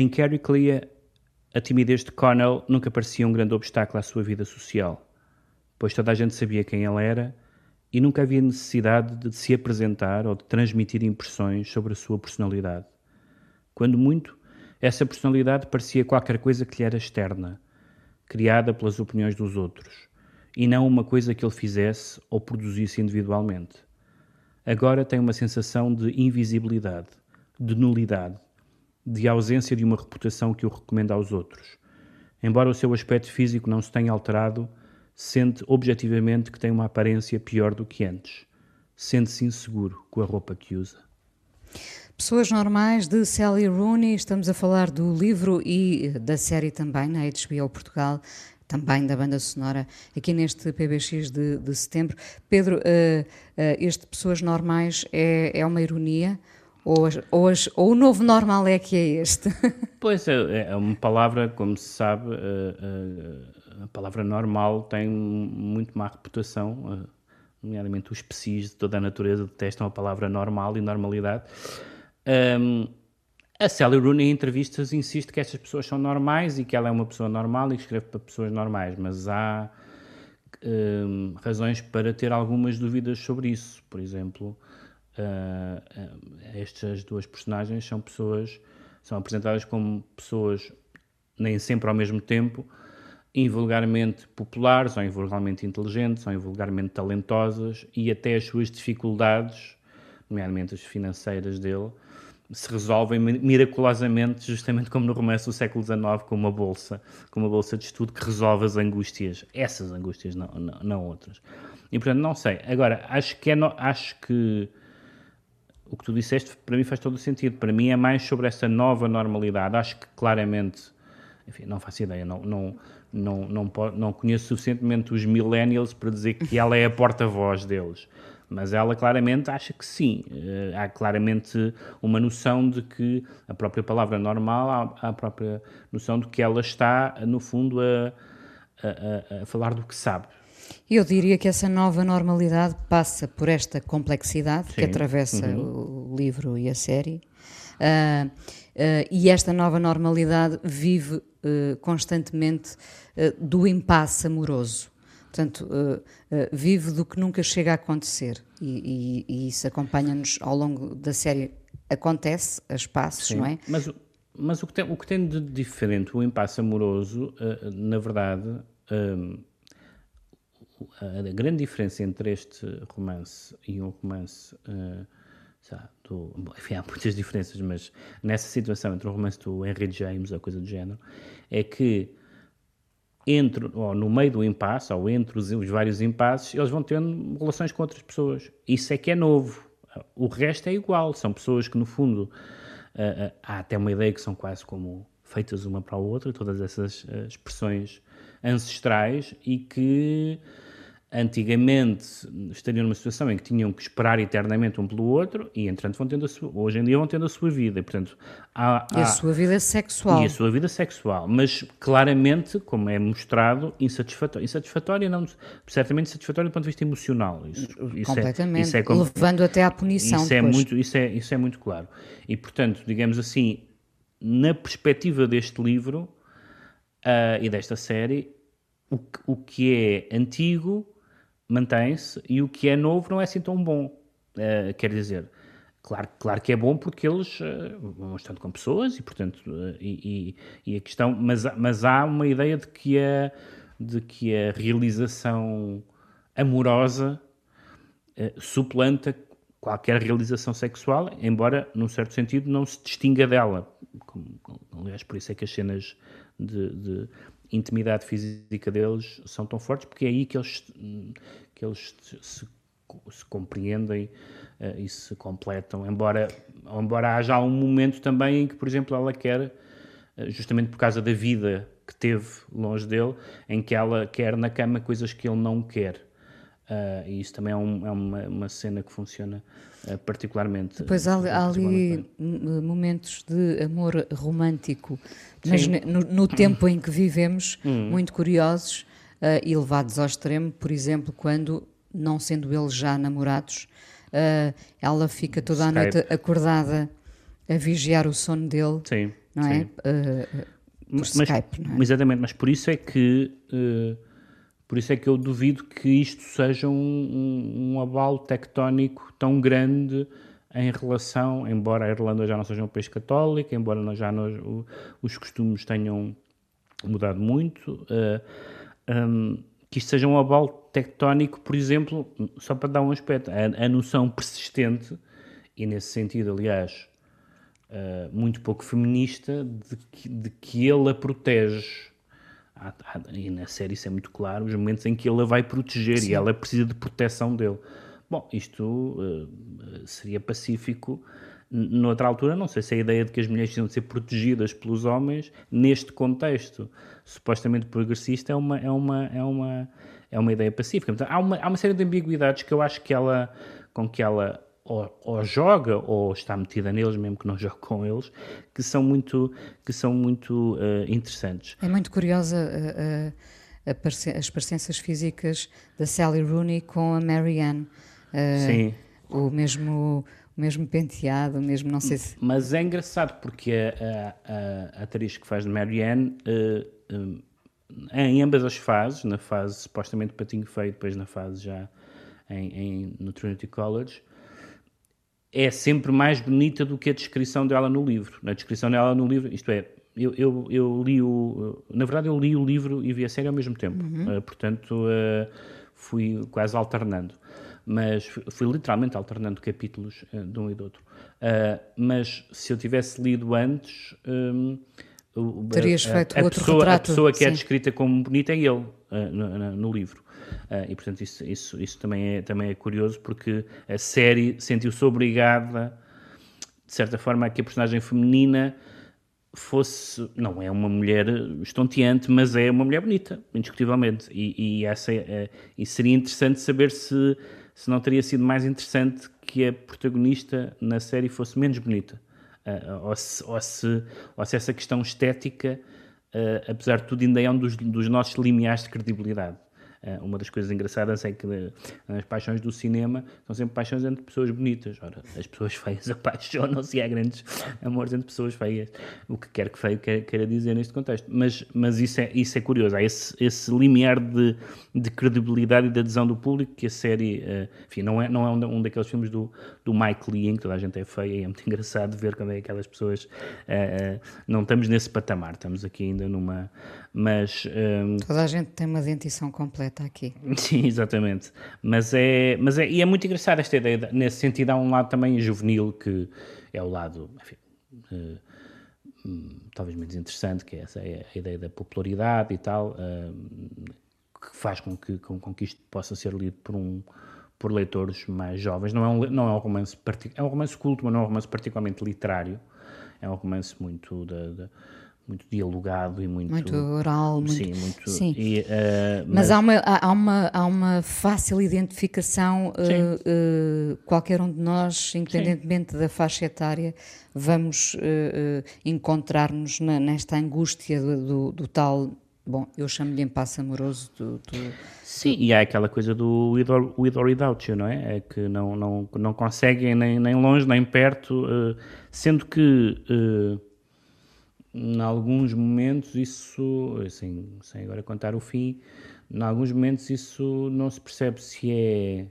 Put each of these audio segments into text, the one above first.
Em Carrie Clea, a timidez de Connell nunca parecia um grande obstáculo à sua vida social, pois toda a gente sabia quem ela era e nunca havia necessidade de se apresentar ou de transmitir impressões sobre a sua personalidade. Quando muito, essa personalidade parecia qualquer coisa que lhe era externa, criada pelas opiniões dos outros, e não uma coisa que ele fizesse ou produzisse individualmente. Agora tem uma sensação de invisibilidade, de nulidade, de ausência de uma reputação que o recomenda aos outros. Embora o seu aspecto físico não se tenha alterado, sente objetivamente que tem uma aparência pior do que antes. Sente-se inseguro com a roupa que usa. Pessoas Normais de Sally Rooney, estamos a falar do livro e da série também na HBO Portugal, também da banda sonora, aqui neste PBX de, de setembro. Pedro, uh, uh, este Pessoas Normais é, é uma ironia? Ou, ou, o novo normal é que é este? Pois é, é uma palavra, como se sabe, a, a, a palavra normal tem muito má reputação, nomeadamente os PCs de toda a natureza detestam a palavra normal e normalidade. Um, a Sally Rooney em entrevistas insiste que estas pessoas são normais e que ela é uma pessoa normal e que escreve para pessoas normais, mas há um, razões para ter algumas dúvidas sobre isso. Por exemplo, uh, estas duas personagens são pessoas, são apresentadas como pessoas nem sempre ao mesmo tempo, invulgarmente populares, ou invulgarmente inteligentes, ou invulgarmente talentosas, e até as suas dificuldades, nomeadamente as financeiras dele, se resolvem miraculosamente, justamente como no romance do século XIX, com uma bolsa, com uma bolsa de estudo que resolve as angústias, essas angústias, não, não, não outras. E portanto, não sei. Agora, acho que, é no, acho que o que tu disseste para mim faz todo o sentido. Para mim é mais sobre essa nova normalidade. Acho que claramente, enfim, não faço ideia, não, não, não, não, não conheço suficientemente os millennials para dizer que ela é a porta-voz deles mas ela claramente acha que sim. Uh, há claramente uma noção de que a própria palavra normal, há, a própria noção de que ela está, no fundo, a, a, a, falar do que sabe. Eu diria que essa nova normalidade passa por esta complexidade sim. que atravessa uhum. o livro e a série. Uh, uh, e esta nova normalidade vive constantemente do impasse amoroso. Portanto, uh, uh, vive do que nunca chega a acontecer. E, e, e isso acompanha-nos ao longo da série. Acontece a espaços, Sim, não é? Mas, mas o, que tem, o que tem de diferente o impasse amoroso, uh, na verdade, a grande diferença entre este romance e um romance. Do, enfim, há muitas diferenças, mas nessa situação entre o romance do Henry James, a coisa do género, é que entre, ou no meio do impasse, ou entre os, os, vários impasses, eles vão tendo relações com outras pessoas. Isso é que é novo. O resto é igual. São pessoas que, no fundo, uh, uh, há até uma ideia que são quase como feitas uma para a outra, todas essas uh, expressões ancestrais, e que antigamente estariam numa situação em que tinham que esperar eternamente um pelo outro e, entretanto, vão tendo sua, hoje em dia vão tendo a sua vida. E, portanto, há, e a sua vida sexual. E a sua vida sexual. Mas, claramente, como é mostrado, insatisfatório. Insatisfatório, não, certamente insatisfatório do ponto de vista emocional. Isso, isso é- Completamente. É, isso é, levando até à punição isso é muito Isso é, isso é muito claro. E, portanto, digamos assim, na perspectiva deste livro uh, e desta série, o, o que é antigo mantém-se e o que é novo não é assim tão bom. Uh, quer dizer, claro, claro que é bom porque eles uh, vão estando com pessoas e, portanto, uh, e, e, a questão, mas, mas há uma ideia de que a, de que a realização amorosa suplanta qualquer realização sexual, embora, num certo sentido, não se distinga dela. Como, aliás, por isso é que as cenas de, de intimidade física deles são tão fortes, porque é aí que eles, que eles se, se compreendem uh, e se completam. Embora, embora haja um momento também em que, por exemplo, ela quer, uh, justamente por causa da vida que teve longe dele, em que ela quer na cama coisas que ele não quer. Uh, e isso também é, um, é uma, uma, cena que funciona uh, particularmente. Depois há, há ali momentos de amor romântico, mas no, no, tempo em que vivemos, hum. muito curiosos uh, e levados ao extremo, por exemplo, quando, não sendo eles já namorados, ela fica toda a noite acordada a vigiar o sono dele. Sim não é? Uh, por mas, Skype, não é? Exatamente, mas por isso é que por isso é que eu duvido que isto seja um, um, um abalo tectónico tão grande em relação, embora a Irlanda já não seja um país católico, embora já nós, o, os costumes tenham mudado muito, uh, um, que isto seja um abalo tectónico, por exemplo, só para dar um aspecto, a, a noção persistente, e nesse sentido, aliás, uh, muito pouco feminista, de que, de que ele a protege. Há, há, e na série isso é muito claro, os momentos em que ele a vai proteger Sim. e ela precisa de proteção dele. Bom, isto uh, seria pacífico noutra altura, não sei se a ideia de que as mulheres precisam de ser protegidas pelos homens, neste contexto supostamente progressista, é uma, é uma, é uma, é uma ideia pacífica. Portanto, há, uma, há uma série de ambiguidades que eu acho que ela, com que ela ou, ou, joga ou está metida neles, mesmo que não jogue com eles, que são muito, que são muito uh, interessantes. É muito curiosa uh, uh, as parecenças físicas da Sally Rooney com a Marianne. Sim. O mesmo o mesmo penteado, o mesmo não sei se. Mas é engraçado porque a, a, a atriz que faz de Marianne, em ambas as fases, na fase supostamente patinho feio, depois na fase já em, em, no Trinity College, é sempre mais bonita do que a descrição dela no livro. Na descrição dela no livro, isto é, eu, eu, eu li o. Na verdade, eu li o livro e vi a série ao mesmo tempo. Uhum. Uh, portanto, fui quase alternando mas fui literalmente alternando capítulos uh, de um e do outro. Uh, mas se eu tivesse lido antes. Um, Terias a, feito a, outro pessoa, retrato. A pessoa que é sim. é descrita como bonita é ele uh, no, no, livro. e portanto, isso, isso, isso também, é, também é curioso porque a série sentiu-se obrigada, de certa forma, a que a personagem feminina fosse, não é uma mulher estonteante, mas é uma mulher bonita, indiscutivelmente. E, e, essa, é, e seria interessante saber se se não teria sido mais interessante que a protagonista na série fosse menos bonita. Ou, se, ou, se, ou, se, essa questão estética, apesar de tudo, ainda é um dos, dos nossos limiares de credibilidade. Uh, uma das coisas engraçadas é que as paixões do cinema são sempre paixões entre pessoas bonitas. Ora, as pessoas feias apaixonam-se e há grandes amores entre pessoas feias. O que quer que feio queira dizer neste contexto. Mas, mas isso, é, isso é curioso. Há esse, esse limiar de, de credibilidade e de adesão do público que a série. Uh, enfim, não é, não é um, um, daqueles filmes do, do Mike Lee em que toda a gente é feia e é muito engraçado ver quando é aquelas pessoas. Uh, não estamos nesse patamar, estamos aqui ainda numa. Mas. toda a gente tem uma dentição completa está aqui. Sim, exatamente. Mas é, mas é, e é muito engraçado esta ideia, nesse sentido há um lado também juvenil que é o lado, enfim, uh, talvez menos interessante, que é essa é a ideia da popularidade e tal, uh, que faz com que, com, com, que isto possa ser lido por um por leitores mais jovens. Não é um, não é um romance é um romance culto, mas não é um romance particularmente literário. É um romance muito da, da muito dialogado e muito muito oral muito, sim muito sim. E, uh, mas, mas, há uma há uma há uma fácil identificação uh, uh, qualquer um de nós independentemente sim. da faixa etária vamos encontrar-nos nesta angústia do, do, do, tal bom eu chamo-lhe impasse amoroso do, do, sim e há aquela coisa do with or, with or without you não é é que não não não conseguem nem nem longe nem perto sendo que em alguns momentos isso, assim, sem agora contar o fim, em alguns momentos isso não se percebe se é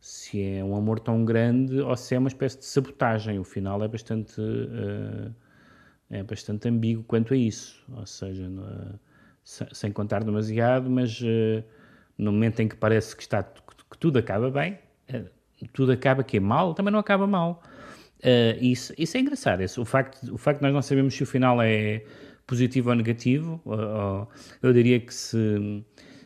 se é um amor tão grande ou se é uma espécie de sabotagem. O final é bastante uh, é bastante ambíguo quanto a isso, ou seja, no, sem contar demasiado, mas uh, no momento em que parece que está que tudo acaba bem, uh, tudo acaba que é mal, também não acaba mal. Uh, isso, isso é engraçado. Isso, o, facto, o facto de nós não sabemos se o final é positivo ou negativo, ou, ou, eu diria que se,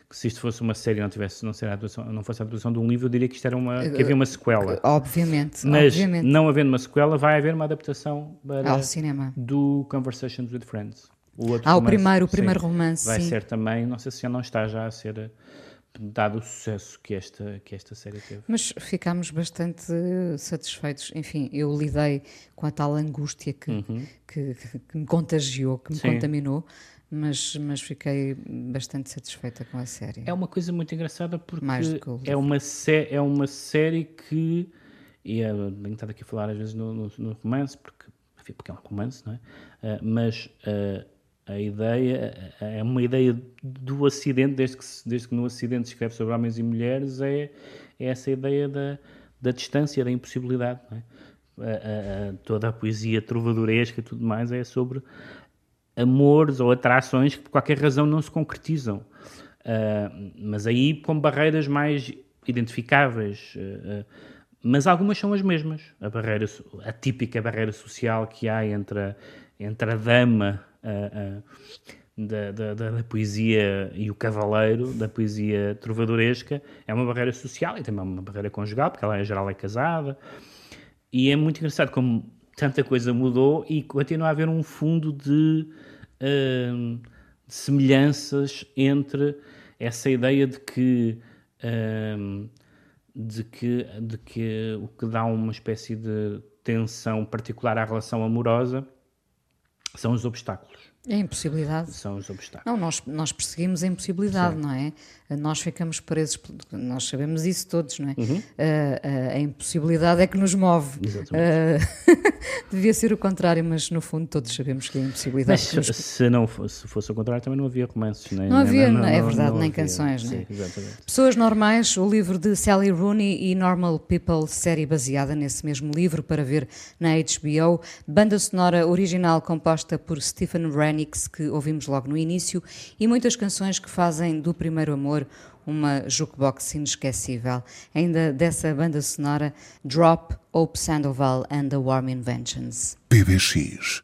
que se isto fosse uma série não tivesse não, ser a atuação, não fosse a atuação de um livro, eu diria que isto era uma que havia uma sequela. Obviamente. Mas obviamente. não havendo uma sequela, vai haver uma adaptação para, ao cinema do Conversations with Friends. O outro ah, romance, o primeiro, o primeiro sim, romance. Vai sim. ser também, não sei se já não está já a ser dado o sucesso que esta, que esta série teve. Mas ficámos bastante satisfeitos. Enfim, eu lidei com a tal angústia que, uhum. que, que, me contagiou, que me Sim. contaminou, mas, mas fiquei bastante satisfeita com a série. É uma coisa muito engraçada porque é uma, é uma série que. E é, tenho estado aqui a falar às vezes no, no, no romance, porque porque é um romance, não é? mas a ideia é uma ideia do acidente, desde que, desde que no acidente se escreve sobre homens e mulheres, é, é essa ideia da, da distância, da impossibilidade. É? A, a, toda a poesia trovadoresca e tudo mais é sobre amores ou atrações que por qualquer razão não se concretizam. Uh, mas aí com barreiras mais identificáveis. Uh, uh, mas algumas são as mesmas. A barreira, a típica barreira social que há entre a, entre a dama da, da, da, poesia e o cavaleiro, da poesia trovadoresca, é uma barreira social e também uma barreira conjugal, porque ela em geral é casada. E é muito engraçado como tanta coisa mudou e continua a haver um fundo de, uh, de semelhanças entre essa ideia de que, uh, de que de que o que dá uma espécie de tensão particular à relação amorosa são os obstáculos. A impossibilidade. São os obstáculos. Não, nós, nós perseguimos a impossibilidade, Sim. não é? Nós ficamos presos, nós sabemos isso todos, não é? Uhum. Uh, uh, a impossibilidade é que nos move. Exatamente. Uh, devia ser o contrário, mas no fundo todos sabemos que a impossibilidade. Mas, nos... se, não fosse, se fosse o contrário, também não havia romances, nem, não havia, nem, não, é verdade, não nem havia. canções, Sim, não é? Pessoas Normais, o livro de Sally Rooney e Normal People, série baseada nesse mesmo livro para ver na HBO. Banda sonora original composta por Stephen Renix, que ouvimos logo no início, e muitas canções que fazem do primeiro amor uma jukebox inesquecível. Ainda dessa banda sonora, Drop, Hope Sandoval and the Warm Inventions. PBX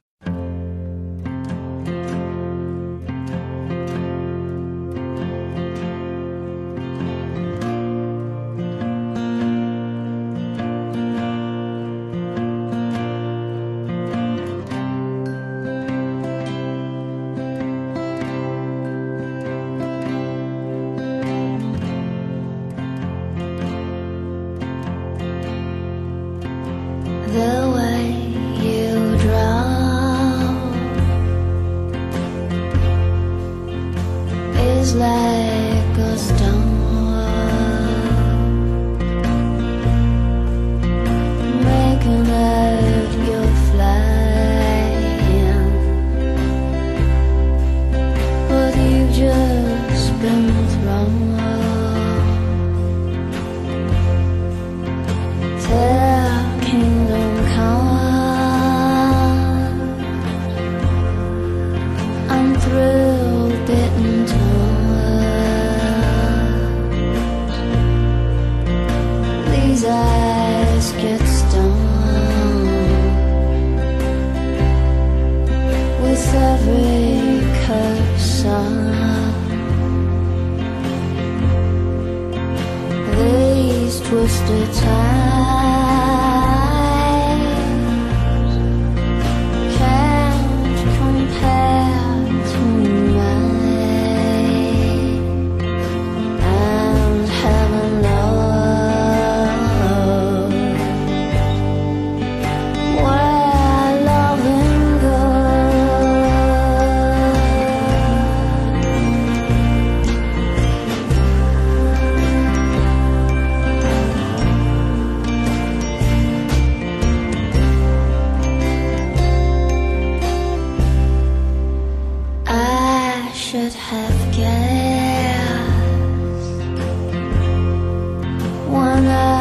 down